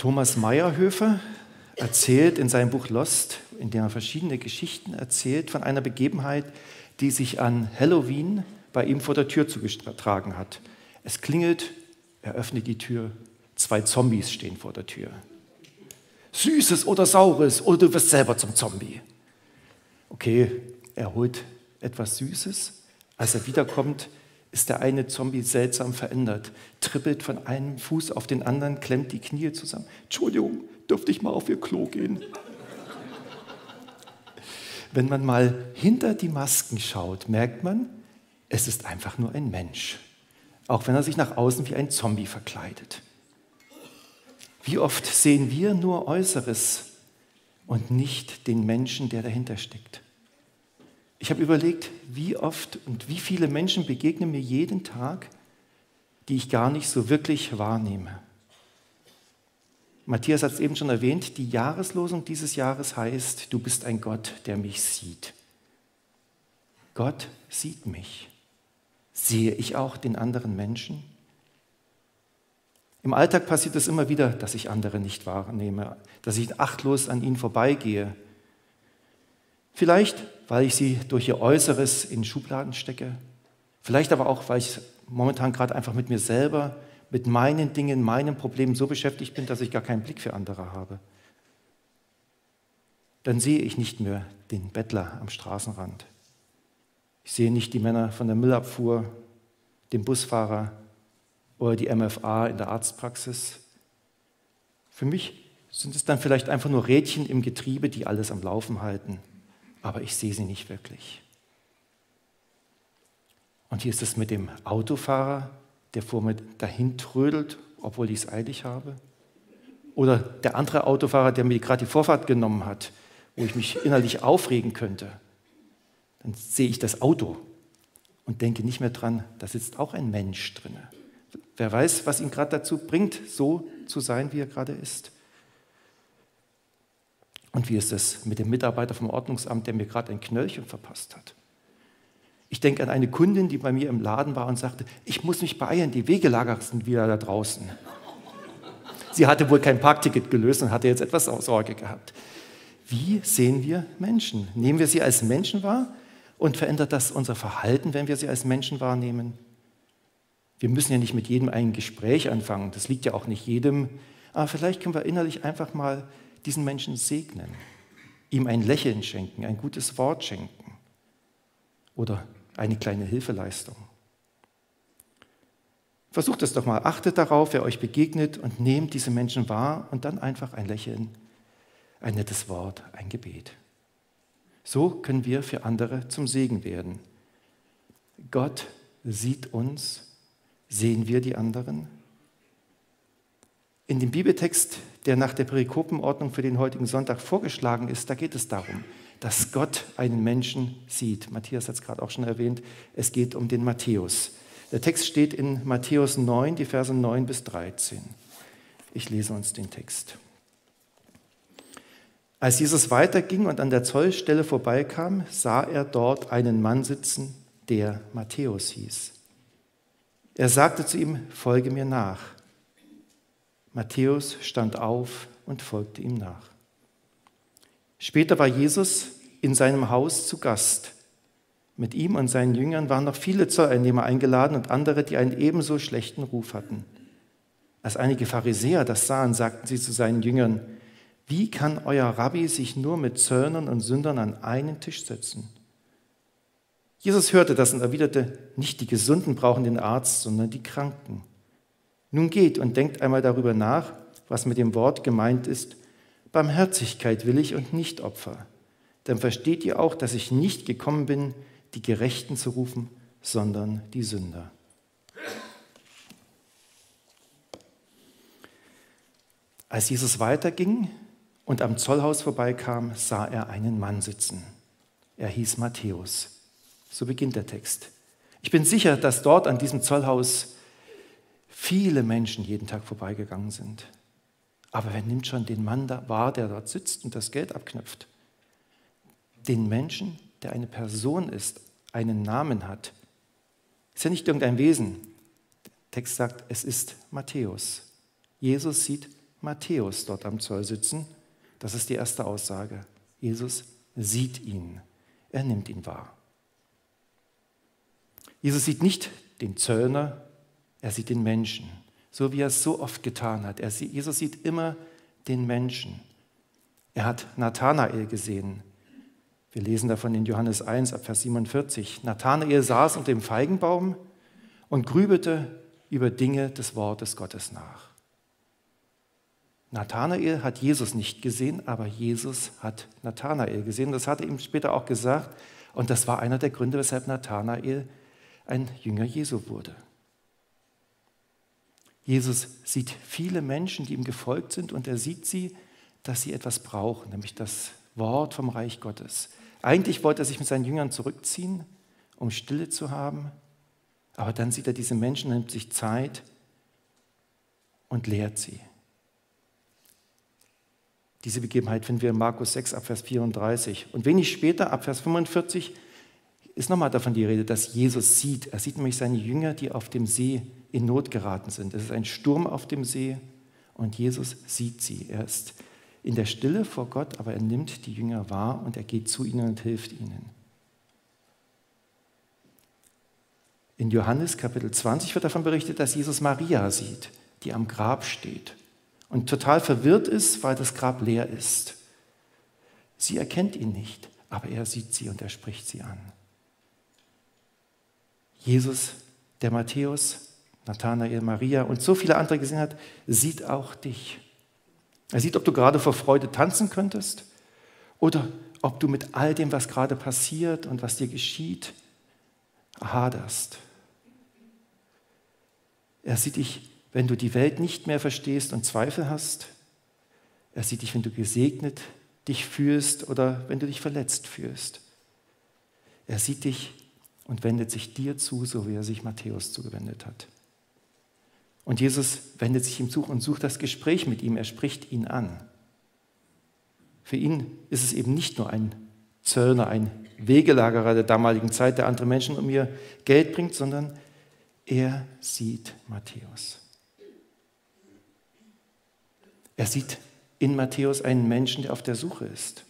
Thomas Meyerhöfer erzählt in seinem Buch Lost, in dem er verschiedene Geschichten erzählt, von einer Begebenheit, die sich an Halloween bei ihm vor der Tür zugetragen hat. Es klingelt, er öffnet die Tür, zwei Zombies stehen vor der Tür. Süßes oder Saures oder du wirst selber zum Zombie. Okay, er holt etwas Süßes. Als er wiederkommt, ist der eine Zombie seltsam verändert, trippelt von einem Fuß auf den anderen, klemmt die Knie zusammen. Entschuldigung, dürfte ich mal auf Ihr Klo gehen? Wenn man mal hinter die Masken schaut, merkt man, es ist einfach nur ein Mensch, auch wenn er sich nach außen wie ein Zombie verkleidet. Wie oft sehen wir nur Äußeres und nicht den Menschen, der dahinter steckt? Ich habe überlegt, wie oft und wie viele Menschen begegnen mir jeden Tag, die ich gar nicht so wirklich wahrnehme. Matthias hat es eben schon erwähnt, die Jahreslosung dieses Jahres heißt, du bist ein Gott, der mich sieht. Gott sieht mich. Sehe ich auch den anderen Menschen? Im Alltag passiert es immer wieder, dass ich andere nicht wahrnehme, dass ich achtlos an ihnen vorbeigehe. Vielleicht weil ich sie durch ihr Äußeres in Schubladen stecke. Vielleicht aber auch, weil ich momentan gerade einfach mit mir selber, mit meinen Dingen, meinen Problemen so beschäftigt bin, dass ich gar keinen Blick für andere habe. Dann sehe ich nicht mehr den Bettler am Straßenrand. Ich sehe nicht die Männer von der Müllabfuhr, den Busfahrer oder die MFA in der Arztpraxis. Für mich sind es dann vielleicht einfach nur Rädchen im Getriebe, die alles am Laufen halten aber ich sehe sie nicht wirklich. Und hier ist es mit dem Autofahrer, der vor mir dahin trödelt, obwohl ich es eilig habe. Oder der andere Autofahrer, der mir gerade die Vorfahrt genommen hat, wo ich mich innerlich aufregen könnte. Dann sehe ich das Auto und denke nicht mehr dran, da sitzt auch ein Mensch drin. Wer weiß, was ihn gerade dazu bringt, so zu sein, wie er gerade ist. Und wie ist es mit dem Mitarbeiter vom Ordnungsamt, der mir gerade ein Knöllchen verpasst hat? Ich denke an eine Kundin, die bei mir im Laden war und sagte, ich muss mich beeilen, die Wegelager sind wieder da draußen. Sie hatte wohl kein Parkticket gelöst und hatte jetzt etwas Sorge gehabt. Wie sehen wir Menschen? Nehmen wir sie als Menschen wahr und verändert das unser Verhalten, wenn wir sie als Menschen wahrnehmen? Wir müssen ja nicht mit jedem ein Gespräch anfangen, das liegt ja auch nicht jedem, aber vielleicht können wir innerlich einfach mal diesen Menschen segnen, ihm ein Lächeln schenken, ein gutes Wort schenken oder eine kleine Hilfeleistung. Versucht es doch mal, achtet darauf, wer euch begegnet und nehmt diese Menschen wahr und dann einfach ein Lächeln, ein nettes Wort, ein Gebet. So können wir für andere zum Segen werden. Gott sieht uns, sehen wir die anderen in dem Bibeltext, der nach der Perikopenordnung für den heutigen Sonntag vorgeschlagen ist, da geht es darum, dass Gott einen Menschen sieht. Matthias hat es gerade auch schon erwähnt, es geht um den Matthäus. Der Text steht in Matthäus 9, die Verse 9 bis 13. Ich lese uns den Text. Als Jesus weiterging und an der Zollstelle vorbeikam, sah er dort einen Mann sitzen, der Matthäus hieß. Er sagte zu ihm, folge mir nach. Matthäus stand auf und folgte ihm nach. Später war Jesus in seinem Haus zu Gast. Mit ihm und seinen Jüngern waren noch viele Zolleinnehmer eingeladen und andere, die einen ebenso schlechten Ruf hatten. Als einige Pharisäer das sahen, sagten sie zu seinen Jüngern, wie kann euer Rabbi sich nur mit Zöllnern und Sündern an einen Tisch setzen? Jesus hörte das und erwiderte, nicht die Gesunden brauchen den Arzt, sondern die Kranken. Nun geht und denkt einmal darüber nach, was mit dem Wort gemeint ist. Barmherzigkeit will ich und nicht Opfer. Dann versteht ihr auch, dass ich nicht gekommen bin, die Gerechten zu rufen, sondern die Sünder. Als Jesus weiterging und am Zollhaus vorbeikam, sah er einen Mann sitzen. Er hieß Matthäus. So beginnt der Text. Ich bin sicher, dass dort an diesem Zollhaus viele Menschen jeden Tag vorbeigegangen sind. Aber wer nimmt schon den Mann da wahr, der dort sitzt und das Geld abknöpft? Den Menschen, der eine Person ist, einen Namen hat. Ist ja nicht irgendein Wesen. Der Text sagt, es ist Matthäus. Jesus sieht Matthäus dort am Zoll sitzen. Das ist die erste Aussage. Jesus sieht ihn. Er nimmt ihn wahr. Jesus sieht nicht den Zöllner, er sieht den Menschen, so wie er es so oft getan hat. Er sieht, Jesus sieht immer den Menschen. Er hat Nathanael gesehen. Wir lesen davon in Johannes 1 ab Vers 47. Nathanael saß unter dem Feigenbaum und grübelte über Dinge des Wortes Gottes nach. Nathanael hat Jesus nicht gesehen, aber Jesus hat Nathanael gesehen. Das hat er ihm später auch gesagt. Und das war einer der Gründe, weshalb Nathanael ein Jünger Jesu wurde. Jesus sieht viele Menschen, die ihm gefolgt sind, und er sieht sie, dass sie etwas brauchen, nämlich das Wort vom Reich Gottes. Eigentlich wollte er sich mit seinen Jüngern zurückziehen, um Stille zu haben, aber dann sieht er diese Menschen, nimmt sich Zeit und lehrt sie. Diese Begebenheit finden wir in Markus 6 ab Vers 34. Und wenig später, ab Vers 45, ist nochmal davon die Rede, dass Jesus sieht. Er sieht nämlich seine Jünger, die auf dem See in Not geraten sind. Es ist ein Sturm auf dem See und Jesus sieht sie. Er ist in der Stille vor Gott, aber er nimmt die Jünger wahr und er geht zu ihnen und hilft ihnen. In Johannes Kapitel 20 wird davon berichtet, dass Jesus Maria sieht, die am Grab steht und total verwirrt ist, weil das Grab leer ist. Sie erkennt ihn nicht, aber er sieht sie und er spricht sie an. Jesus, der Matthäus, Nathanael, Maria und so viele andere gesehen hat, sieht auch dich. Er sieht, ob du gerade vor Freude tanzen könntest oder ob du mit all dem, was gerade passiert und was dir geschieht, haderst. Er sieht dich, wenn du die Welt nicht mehr verstehst und Zweifel hast. Er sieht dich, wenn du gesegnet dich fühlst oder wenn du dich verletzt fühlst. Er sieht dich und wendet sich dir zu, so wie er sich Matthäus zugewendet hat. Und Jesus wendet sich ihm zu und sucht das Gespräch mit ihm. Er spricht ihn an. Für ihn ist es eben nicht nur ein Zöllner, ein Wegelagerer der damaligen Zeit, der andere Menschen um ihr Geld bringt, sondern er sieht Matthäus. Er sieht in Matthäus einen Menschen, der auf der Suche ist.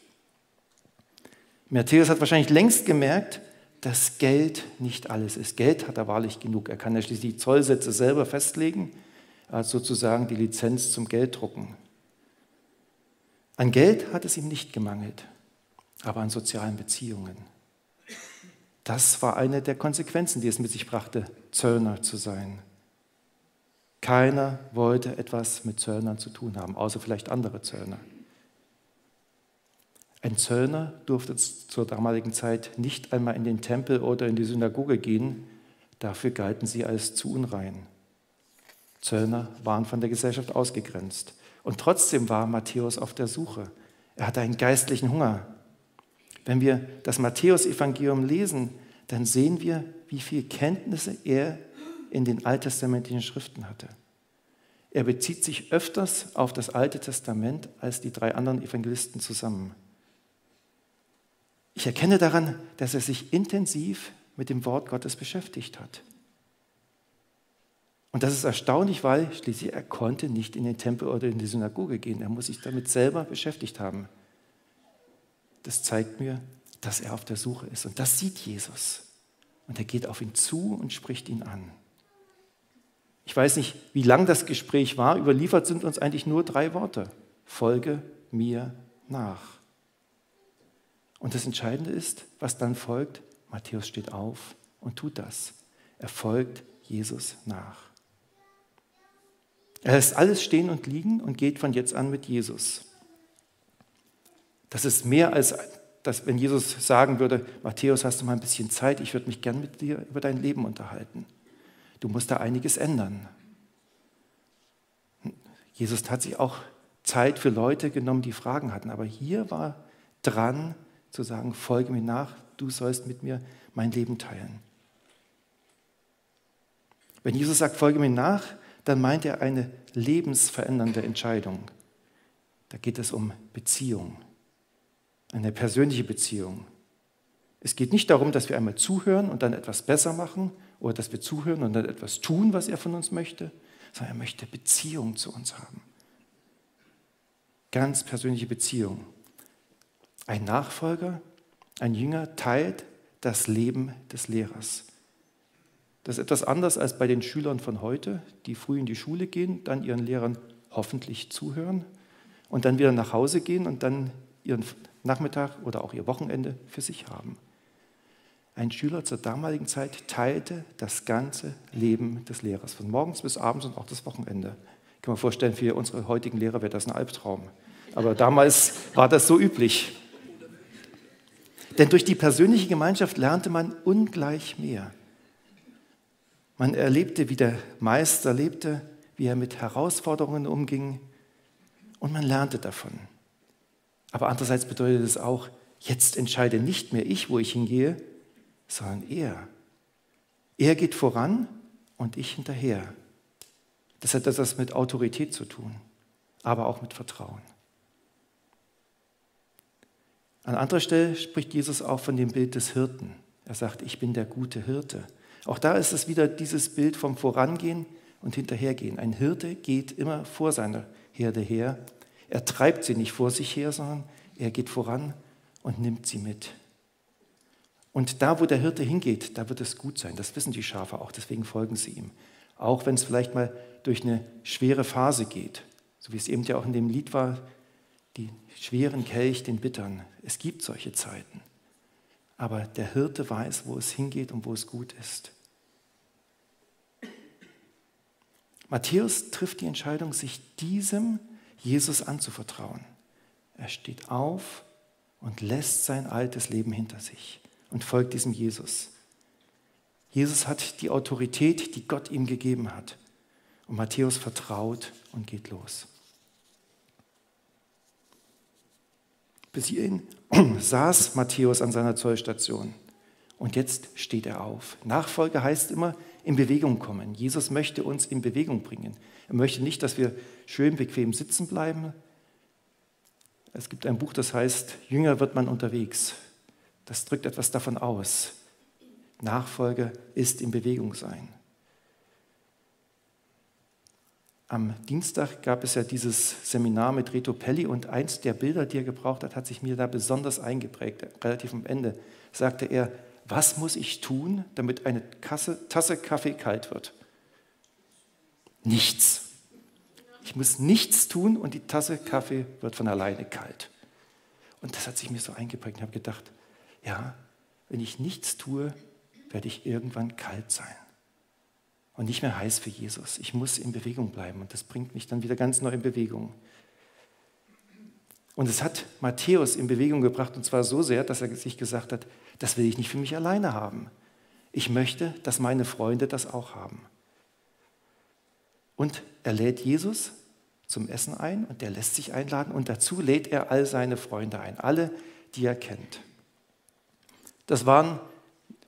Matthäus hat wahrscheinlich längst gemerkt, dass Geld nicht alles ist. Geld hat er wahrlich genug. Er kann ja schließlich die Zollsätze selber festlegen, als sozusagen die Lizenz zum Gelddrucken. An Geld hat es ihm nicht gemangelt, aber an sozialen Beziehungen. Das war eine der Konsequenzen, die es mit sich brachte, Zöllner zu sein. Keiner wollte etwas mit Zöllnern zu tun haben, außer vielleicht andere Zöllner. Ein Zöllner durfte zur damaligen Zeit nicht einmal in den Tempel oder in die Synagoge gehen, dafür galten sie als zu unrein. Zöllner waren von der Gesellschaft ausgegrenzt. Und trotzdem war Matthäus auf der Suche. Er hatte einen geistlichen Hunger. Wenn wir das Matthäusevangelium lesen, dann sehen wir, wie viel Kenntnisse er in den alttestamentlichen Schriften hatte. Er bezieht sich öfters auf das Alte Testament als die drei anderen Evangelisten zusammen. Ich erkenne daran, dass er sich intensiv mit dem Wort Gottes beschäftigt hat. Und das ist erstaunlich, weil schließlich er konnte nicht in den Tempel oder in die Synagoge gehen. Er muss sich damit selber beschäftigt haben. Das zeigt mir, dass er auf der Suche ist. Und das sieht Jesus. Und er geht auf ihn zu und spricht ihn an. Ich weiß nicht, wie lang das Gespräch war. Überliefert sind uns eigentlich nur drei Worte. Folge mir nach. Und das Entscheidende ist, was dann folgt. Matthäus steht auf und tut das. Er folgt Jesus nach. Er lässt alles stehen und liegen und geht von jetzt an mit Jesus. Das ist mehr als, dass, wenn Jesus sagen würde, Matthäus, hast du mal ein bisschen Zeit, ich würde mich gern mit dir über dein Leben unterhalten. Du musst da einiges ändern. Jesus hat sich auch Zeit für Leute genommen, die Fragen hatten. Aber hier war dran zu sagen, folge mir nach, du sollst mit mir mein Leben teilen. Wenn Jesus sagt, folge mir nach, dann meint er eine lebensverändernde Entscheidung. Da geht es um Beziehung, eine persönliche Beziehung. Es geht nicht darum, dass wir einmal zuhören und dann etwas besser machen oder dass wir zuhören und dann etwas tun, was er von uns möchte, sondern er möchte Beziehung zu uns haben. Ganz persönliche Beziehung. Ein Nachfolger, ein Jünger teilt das Leben des Lehrers. Das ist etwas anders als bei den Schülern von heute, die früh in die Schule gehen, dann ihren Lehrern hoffentlich zuhören und dann wieder nach Hause gehen und dann ihren Nachmittag oder auch ihr Wochenende für sich haben. Ein Schüler zur damaligen Zeit teilte das ganze Leben des Lehrers, von morgens bis abends und auch das Wochenende. Ich kann mir vorstellen, für unsere heutigen Lehrer wäre das ein Albtraum. Aber damals war das so üblich. Denn durch die persönliche Gemeinschaft lernte man ungleich mehr. Man erlebte, wie der Meister lebte, wie er mit Herausforderungen umging und man lernte davon. Aber andererseits bedeutet es auch, jetzt entscheide nicht mehr ich, wo ich hingehe, sondern er. Er geht voran und ich hinterher. Das hat etwas mit Autorität zu tun, aber auch mit Vertrauen. An anderer Stelle spricht Jesus auch von dem Bild des Hirten. Er sagt, ich bin der gute Hirte. Auch da ist es wieder dieses Bild vom Vorangehen und Hinterhergehen. Ein Hirte geht immer vor seiner Herde her. Er treibt sie nicht vor sich her, sondern er geht voran und nimmt sie mit. Und da, wo der Hirte hingeht, da wird es gut sein. Das wissen die Schafe auch, deswegen folgen sie ihm. Auch wenn es vielleicht mal durch eine schwere Phase geht, so wie es eben ja auch in dem Lied war, die schweren Kelch den bittern. Es gibt solche Zeiten. Aber der Hirte weiß, wo es hingeht und wo es gut ist. Matthäus trifft die Entscheidung, sich diesem Jesus anzuvertrauen. Er steht auf und lässt sein altes Leben hinter sich und folgt diesem Jesus. Jesus hat die Autorität, die Gott ihm gegeben hat. Und Matthäus vertraut und geht los. Bis hierhin saß Matthäus an seiner Zollstation und jetzt steht er auf. Nachfolge heißt immer in Bewegung kommen. Jesus möchte uns in Bewegung bringen. Er möchte nicht, dass wir schön bequem sitzen bleiben. Es gibt ein Buch, das heißt, Jünger wird man unterwegs. Das drückt etwas davon aus. Nachfolge ist in Bewegung sein. Am Dienstag gab es ja dieses Seminar mit Reto Pelli und eins der Bilder, die er gebraucht hat, hat sich mir da besonders eingeprägt. Relativ am Ende sagte er, was muss ich tun, damit eine Kasse, Tasse Kaffee kalt wird? Nichts. Ich muss nichts tun und die Tasse Kaffee wird von alleine kalt. Und das hat sich mir so eingeprägt. Ich habe gedacht, ja, wenn ich nichts tue, werde ich irgendwann kalt sein und nicht mehr heiß für Jesus. Ich muss in Bewegung bleiben und das bringt mich dann wieder ganz neu in Bewegung. Und es hat Matthäus in Bewegung gebracht und zwar so sehr, dass er sich gesagt hat, das will ich nicht für mich alleine haben. Ich möchte, dass meine Freunde das auch haben. Und er lädt Jesus zum Essen ein und der lässt sich einladen und dazu lädt er all seine Freunde ein, alle, die er kennt. Das waren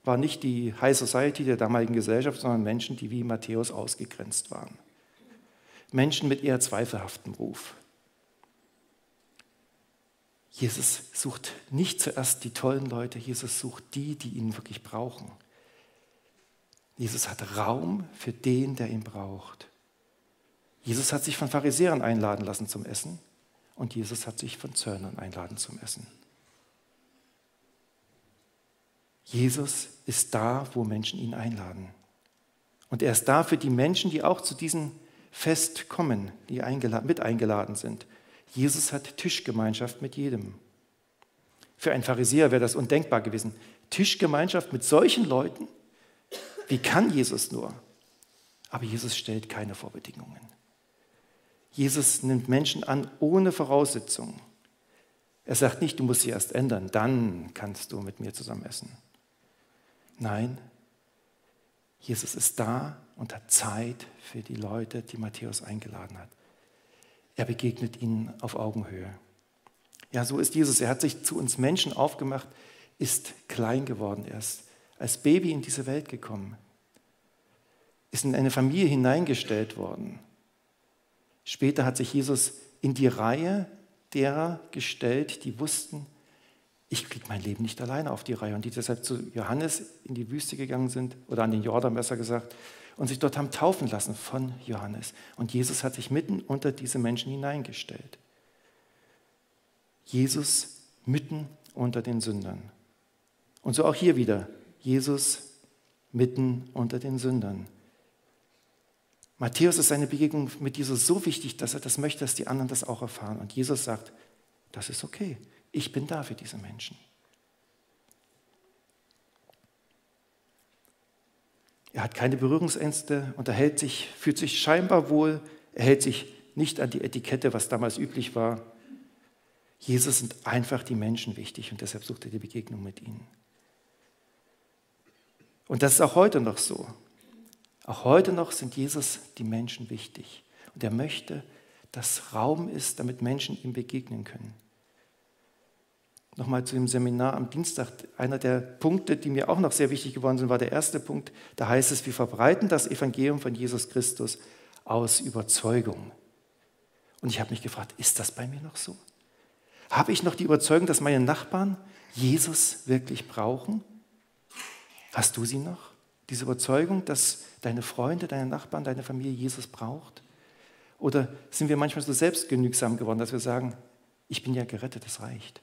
war nicht die High Society der damaligen Gesellschaft, sondern Menschen, die wie Matthäus ausgegrenzt waren. Menschen mit eher zweifelhaftem Ruf. Jesus sucht nicht zuerst die tollen Leute, Jesus sucht die, die ihn wirklich brauchen. Jesus hat Raum für den, der ihn braucht. Jesus hat sich von Pharisäern einladen lassen zum Essen und Jesus hat sich von Zöllnern einladen zum Essen. Jesus ist da, wo Menschen ihn einladen. Und er ist da für die Menschen, die auch zu diesem Fest kommen, die mit eingeladen sind. Jesus hat Tischgemeinschaft mit jedem. Für einen Pharisäer wäre das undenkbar gewesen. Tischgemeinschaft mit solchen Leuten? Wie kann Jesus nur? Aber Jesus stellt keine Vorbedingungen. Jesus nimmt Menschen an ohne Voraussetzungen. Er sagt nicht, du musst sie erst ändern, dann kannst du mit mir zusammen essen. Nein, Jesus ist da und hat Zeit für die Leute, die Matthäus eingeladen hat. Er begegnet ihnen auf Augenhöhe. Ja, so ist Jesus. Er hat sich zu uns Menschen aufgemacht, ist klein geworden. Er ist als Baby in diese Welt gekommen, ist in eine Familie hineingestellt worden. Später hat sich Jesus in die Reihe derer gestellt, die wussten, ich kriege mein Leben nicht alleine auf die Reihe. Und die deshalb zu Johannes in die Wüste gegangen sind, oder an den Jordan besser gesagt, und sich dort haben taufen lassen von Johannes. Und Jesus hat sich mitten unter diese Menschen hineingestellt. Jesus mitten unter den Sündern. Und so auch hier wieder, Jesus mitten unter den Sündern. Matthäus ist seine Begegnung mit Jesus so wichtig, dass er das möchte, dass die anderen das auch erfahren. Und Jesus sagt, das ist okay, ich bin da für diese Menschen. Er hat keine Berührungsängste, unterhält sich, fühlt sich scheinbar wohl, er hält sich nicht an die Etikette, was damals üblich war. Jesus sind einfach die Menschen wichtig und deshalb sucht er die Begegnung mit ihnen. Und das ist auch heute noch so. Auch heute noch sind Jesus die Menschen wichtig. Und er möchte, dass Raum ist, damit Menschen ihm begegnen können. Nochmal zu dem Seminar am Dienstag. Einer der Punkte, die mir auch noch sehr wichtig geworden sind, war der erste Punkt. Da heißt es, wir verbreiten das Evangelium von Jesus Christus aus Überzeugung. Und ich habe mich gefragt, ist das bei mir noch so? Habe ich noch die Überzeugung, dass meine Nachbarn Jesus wirklich brauchen? Hast du sie noch? Diese Überzeugung, dass deine Freunde, deine Nachbarn, deine Familie Jesus braucht? Oder sind wir manchmal so selbstgenügsam geworden, dass wir sagen, ich bin ja gerettet, das reicht?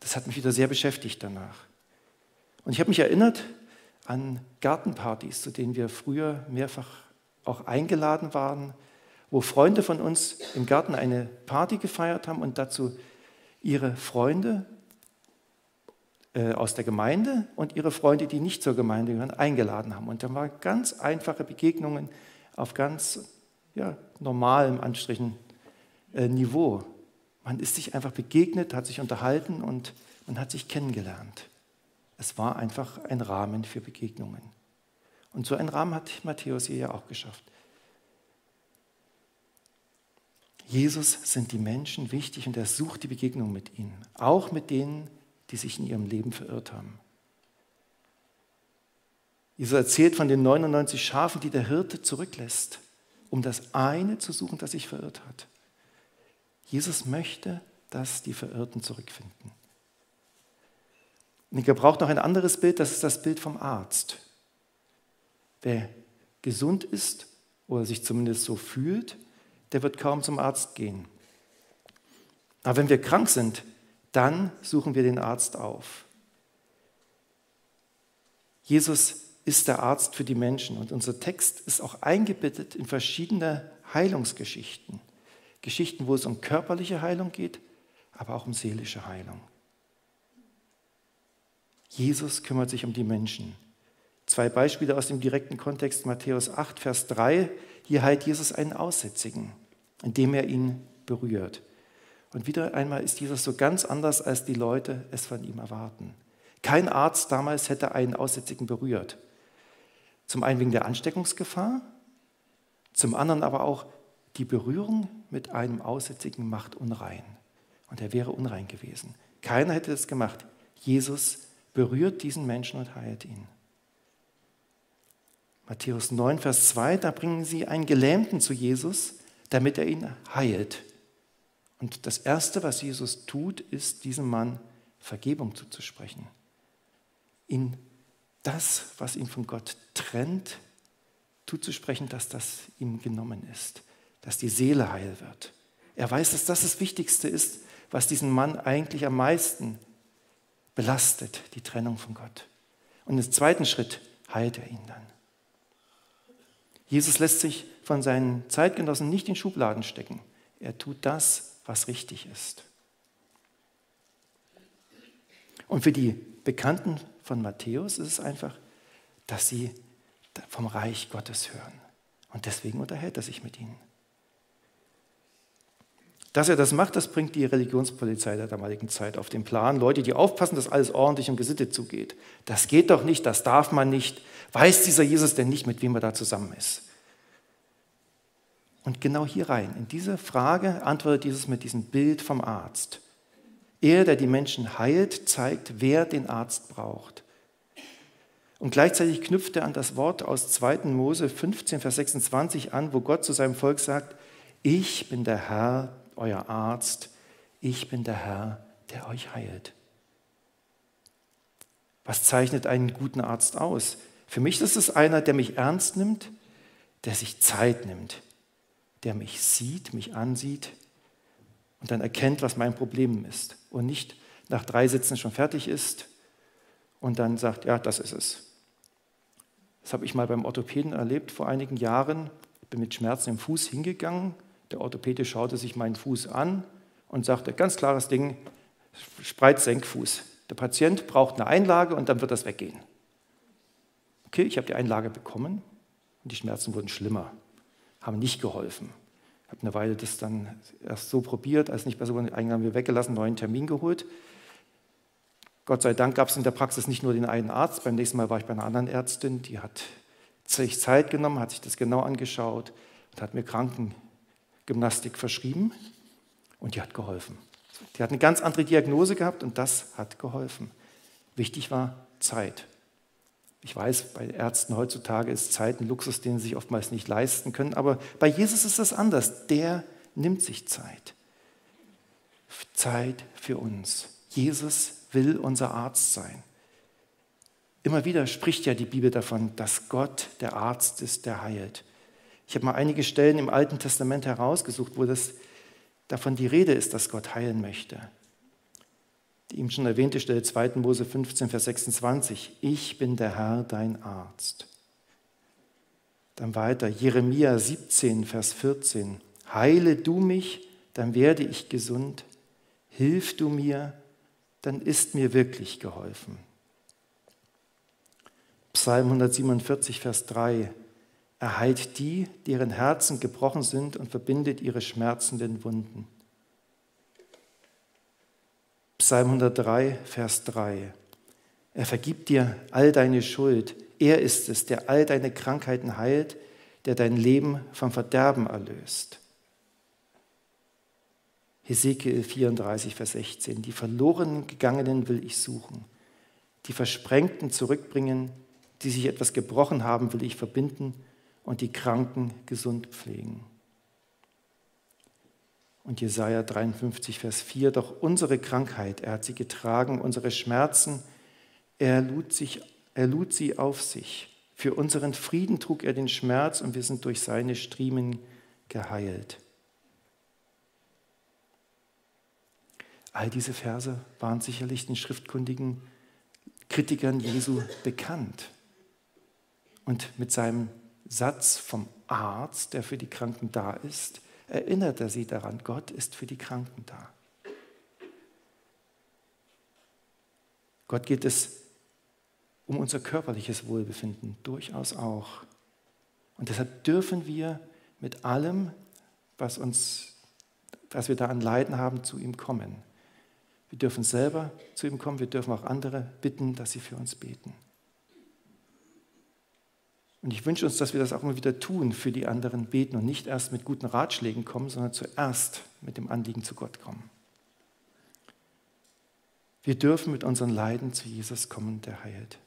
Das hat mich wieder sehr beschäftigt danach. Und ich habe mich erinnert an Gartenpartys, zu denen wir früher mehrfach auch eingeladen waren, wo Freunde von uns im Garten eine Party gefeiert haben und dazu ihre Freunde äh, aus der Gemeinde und ihre Freunde, die nicht zur Gemeinde gehören, eingeladen haben. Und dann waren ganz einfache Begegnungen auf ganz ja, normalem Anstrichen äh, Niveau. Man ist sich einfach begegnet, hat sich unterhalten und man hat sich kennengelernt. Es war einfach ein Rahmen für Begegnungen. Und so einen Rahmen hat Matthäus hier ja auch geschafft. Jesus sind die Menschen wichtig und er sucht die Begegnung mit ihnen, auch mit denen, die sich in ihrem Leben verirrt haben. Jesus erzählt von den 99 Schafen, die der Hirte zurücklässt, um das eine zu suchen, das sich verirrt hat. Jesus möchte, dass die Verirrten zurückfinden. Und er braucht noch ein anderes Bild, das ist das Bild vom Arzt. Wer gesund ist oder sich zumindest so fühlt, der wird kaum zum Arzt gehen. Aber wenn wir krank sind, dann suchen wir den Arzt auf. Jesus ist der Arzt für die Menschen und unser Text ist auch eingebettet in verschiedene Heilungsgeschichten. Geschichten, wo es um körperliche Heilung geht, aber auch um seelische Heilung. Jesus kümmert sich um die Menschen. Zwei Beispiele aus dem direkten Kontext Matthäus 8, Vers 3. Hier heilt Jesus einen Aussätzigen, indem er ihn berührt. Und wieder einmal ist Jesus so ganz anders, als die Leute es von ihm erwarten. Kein Arzt damals hätte einen Aussätzigen berührt. Zum einen wegen der Ansteckungsgefahr, zum anderen aber auch die Berührung mit einem Aussätzigen macht unrein. Und er wäre unrein gewesen. Keiner hätte das gemacht. Jesus berührt diesen Menschen und heilt ihn. Matthäus 9, Vers 2, da bringen sie einen Gelähmten zu Jesus, damit er ihn heilt. Und das Erste, was Jesus tut, ist, diesem Mann Vergebung zuzusprechen. In das, was ihn von Gott trennt, zuzusprechen, dass das ihm genommen ist, dass die Seele heil wird. Er weiß, dass das das Wichtigste ist, was diesen Mann eigentlich am meisten belastet, die Trennung von Gott. Und im zweiten Schritt heilt er ihn dann. Jesus lässt sich von seinen Zeitgenossen nicht in Schubladen stecken. Er tut das, was richtig ist. Und für die Bekannten von Matthäus ist es einfach, dass sie vom Reich Gottes hören. Und deswegen unterhält er sich mit ihnen. Dass er das macht, das bringt die Religionspolizei der damaligen Zeit auf den Plan. Leute, die aufpassen, dass alles ordentlich und gesittet zugeht. Das geht doch nicht, das darf man nicht. Weiß dieser Jesus denn nicht, mit wem er da zusammen ist? Und genau hier rein, in diese Frage antwortet Jesus mit diesem Bild vom Arzt. Er, der die Menschen heilt, zeigt, wer den Arzt braucht. Und gleichzeitig knüpft er an das Wort aus 2. Mose 15, Vers 26 an, wo Gott zu seinem Volk sagt, ich bin der Herr, euer Arzt, ich bin der Herr, der euch heilt. Was zeichnet einen guten Arzt aus? Für mich ist es einer, der mich ernst nimmt, der sich Zeit nimmt, der mich sieht, mich ansieht und dann erkennt, was mein Problem ist und nicht nach drei Sitzen schon fertig ist und dann sagt, ja, das ist es. Das habe ich mal beim Orthopäden erlebt vor einigen Jahren. Ich bin mit Schmerzen im Fuß hingegangen. Der Orthopäde schaute sich meinen Fuß an und sagte, ganz klares Ding, Spreit-Senkfuß. Der Patient braucht eine Einlage und dann wird das weggehen. Okay, ich habe die Einlage bekommen und die Schmerzen wurden schlimmer, haben nicht geholfen. Ich habe eine Weile das dann erst so probiert, als nicht besser wurde, einen haben wir weggelassen, neuen Termin geholt. Gott sei Dank gab es in der Praxis nicht nur den einen Arzt. Beim nächsten Mal war ich bei einer anderen Ärztin, die hat sich Zeit genommen, hat sich das genau angeschaut und hat mir Krankengymnastik verschrieben und die hat geholfen. Die hat eine ganz andere Diagnose gehabt und das hat geholfen. Wichtig war Zeit. Ich weiß, bei Ärzten heutzutage ist Zeit ein Luxus, den sie sich oftmals nicht leisten können, aber bei Jesus ist das anders. Der nimmt sich Zeit. Zeit für uns. Jesus will unser Arzt sein. Immer wieder spricht ja die Bibel davon, dass Gott der Arzt ist, der heilt. Ich habe mal einige Stellen im Alten Testament herausgesucht, wo das davon die Rede ist, dass Gott heilen möchte. Die ihm schon erwähnte Stelle 2. Mose 15, Vers 26. Ich bin der Herr, dein Arzt. Dann weiter, Jeremia 17, Vers 14. Heile du mich, dann werde ich gesund. Hilf du mir, dann ist mir wirklich geholfen. Psalm 147, Vers 3. Er heilt die, deren Herzen gebrochen sind und verbindet ihre schmerzenden Wunden. Psalm 103, Vers 3. Er vergibt dir all deine Schuld. Er ist es, der all deine Krankheiten heilt, der dein Leben vom Verderben erlöst. Hesekiel 34, Vers 16. Die verloren gegangenen will ich suchen. Die Versprengten zurückbringen, die sich etwas gebrochen haben, will ich verbinden und die Kranken gesund pflegen. Und Jesaja 53, Vers 4, doch unsere Krankheit, er hat sie getragen, unsere Schmerzen, er lud, sich, er lud sie auf sich. Für unseren Frieden trug er den Schmerz und wir sind durch seine Striemen geheilt. All diese Verse waren sicherlich den schriftkundigen Kritikern Jesu bekannt. Und mit seinem Satz vom Arzt, der für die Kranken da ist, erinnert er sie daran, Gott ist für die Kranken da. Gott geht es um unser körperliches Wohlbefinden durchaus auch. Und deshalb dürfen wir mit allem, was, uns, was wir da an Leiden haben, zu ihm kommen. Wir dürfen selber zu ihm kommen, wir dürfen auch andere bitten, dass sie für uns beten. Und ich wünsche uns, dass wir das auch immer wieder tun, für die anderen beten und nicht erst mit guten Ratschlägen kommen, sondern zuerst mit dem Anliegen zu Gott kommen. Wir dürfen mit unseren Leiden zu Jesus kommen, der heilt.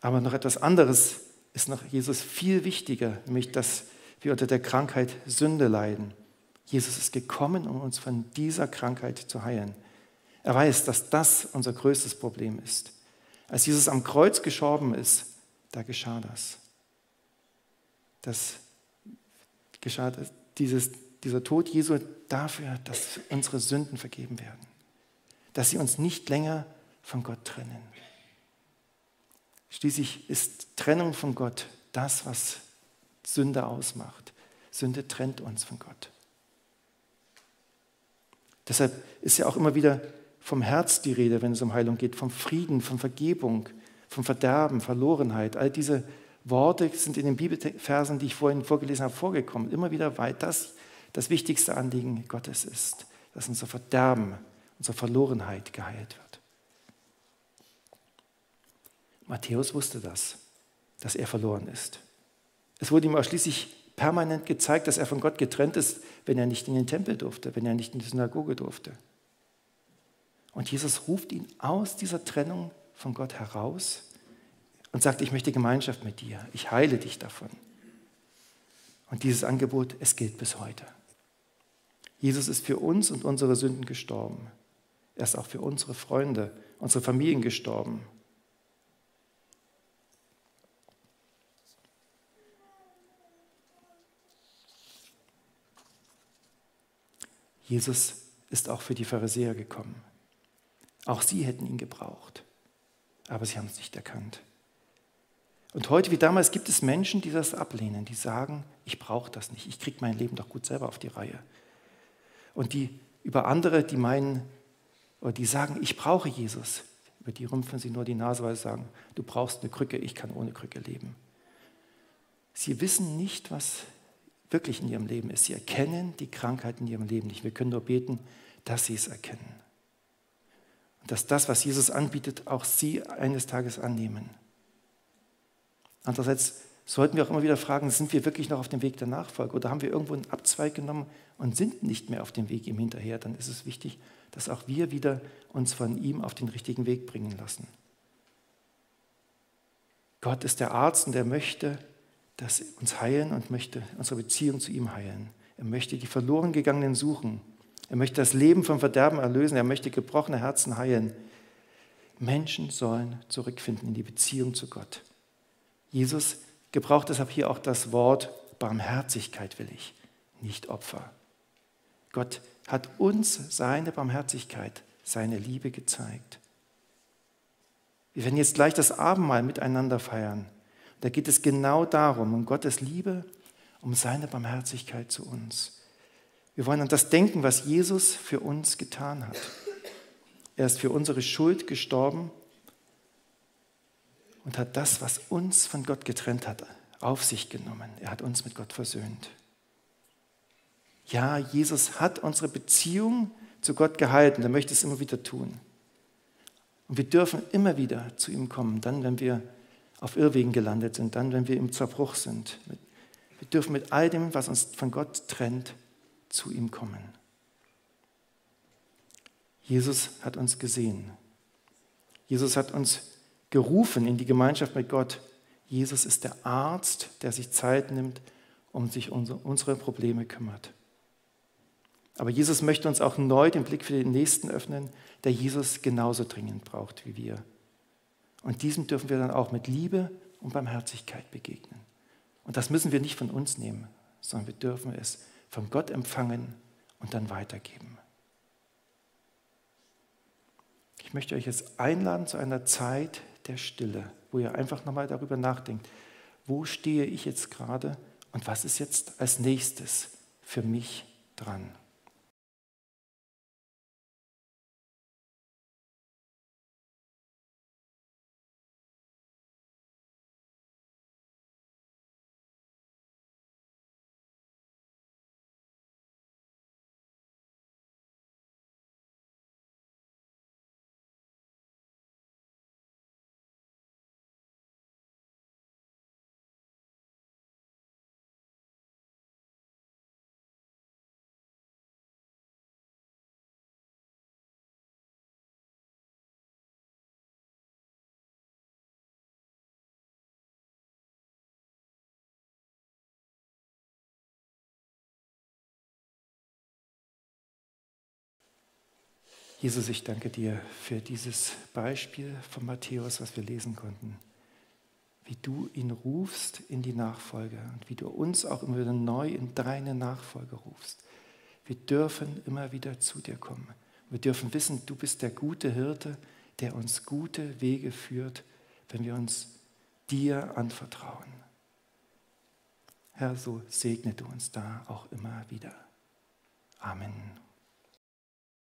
Aber noch etwas anderes ist noch Jesus viel wichtiger, nämlich dass wir unter der Krankheit Sünde leiden. Jesus ist gekommen, um uns von dieser Krankheit zu heilen. Er weiß, dass das unser größtes Problem ist. Als Jesus am Kreuz gestorben ist, da geschah das. Das geschah dieses, dieser Tod Jesu dafür, dass unsere Sünden vergeben werden. Dass sie uns nicht länger von Gott trennen. Schließlich ist Trennung von Gott das, was Sünde ausmacht. Sünde trennt uns von Gott. Deshalb ist ja auch immer wieder vom Herz die Rede, wenn es um Heilung geht, vom Frieden, von Vergebung, vom Verderben, Verlorenheit. All diese Worte sind in den Bibelversen, die ich vorhin vorgelesen habe, vorgekommen. Immer wieder, weil das das wichtigste Anliegen Gottes ist, dass unser Verderben, unsere Verlorenheit geheilt wird. Matthäus wusste das, dass er verloren ist. Es wurde ihm auch schließlich permanent gezeigt, dass er von Gott getrennt ist, wenn er nicht in den Tempel durfte, wenn er nicht in die Synagoge durfte. Und Jesus ruft ihn aus dieser Trennung von Gott heraus und sagt, ich möchte Gemeinschaft mit dir, ich heile dich davon. Und dieses Angebot, es gilt bis heute. Jesus ist für uns und unsere Sünden gestorben. Er ist auch für unsere Freunde, unsere Familien gestorben. Jesus ist auch für die Pharisäer gekommen. Auch sie hätten ihn gebraucht, aber sie haben es nicht erkannt. Und heute wie damals gibt es Menschen, die das ablehnen, die sagen, ich brauche das nicht, ich kriege mein Leben doch gut selber auf die Reihe. Und die über andere, die meinen, oder die sagen, ich brauche Jesus, über die rümpfen sie nur die Nase, weil sie sagen, du brauchst eine Krücke, ich kann ohne Krücke leben. Sie wissen nicht, was wirklich in ihrem Leben ist. Sie erkennen die Krankheit in ihrem Leben nicht. Wir können nur beten, dass sie es erkennen. Dass das, was Jesus anbietet, auch sie eines Tages annehmen. Andererseits sollten wir auch immer wieder fragen, sind wir wirklich noch auf dem Weg der Nachfolge oder haben wir irgendwo einen Abzweig genommen und sind nicht mehr auf dem Weg ihm hinterher? Dann ist es wichtig, dass auch wir wieder uns von ihm auf den richtigen Weg bringen lassen. Gott ist der Arzt und er möchte das uns heilen und möchte unsere Beziehung zu ihm heilen. Er möchte die verloren gegangenen suchen. Er möchte das Leben vom Verderben erlösen. Er möchte gebrochene Herzen heilen. Menschen sollen zurückfinden in die Beziehung zu Gott. Jesus gebraucht deshalb hier auch das Wort Barmherzigkeit will ich, nicht Opfer. Gott hat uns seine Barmherzigkeit, seine Liebe gezeigt. Wir werden jetzt gleich das Abendmahl miteinander feiern. Da geht es genau darum, um Gottes Liebe, um seine Barmherzigkeit zu uns. Wir wollen an das denken, was Jesus für uns getan hat. Er ist für unsere Schuld gestorben und hat das, was uns von Gott getrennt hat, auf sich genommen. Er hat uns mit Gott versöhnt. Ja, Jesus hat unsere Beziehung zu Gott gehalten. Er möchte es immer wieder tun. Und wir dürfen immer wieder zu ihm kommen, dann, wenn wir auf Irrwegen gelandet sind, dann, wenn wir im Zerbruch sind. Wir dürfen mit all dem, was uns von Gott trennt, zu ihm kommen. Jesus hat uns gesehen. Jesus hat uns gerufen in die Gemeinschaft mit Gott. Jesus ist der Arzt, der sich Zeit nimmt, um sich um unsere Probleme kümmert. Aber Jesus möchte uns auch neu den Blick für den Nächsten öffnen, der Jesus genauso dringend braucht wie wir. Und diesem dürfen wir dann auch mit Liebe und Barmherzigkeit begegnen. Und das müssen wir nicht von uns nehmen, sondern wir dürfen es von Gott empfangen und dann weitergeben. Ich möchte euch jetzt einladen zu einer Zeit der Stille, wo ihr einfach nochmal darüber nachdenkt, wo stehe ich jetzt gerade und was ist jetzt als nächstes für mich dran. Jesus, ich danke dir für dieses Beispiel von Matthäus, was wir lesen konnten. Wie du ihn rufst in die Nachfolge und wie du uns auch immer wieder neu in deine Nachfolge rufst. Wir dürfen immer wieder zu dir kommen. Wir dürfen wissen, du bist der gute Hirte, der uns gute Wege führt, wenn wir uns dir anvertrauen. Herr, so segne du uns da auch immer wieder. Amen.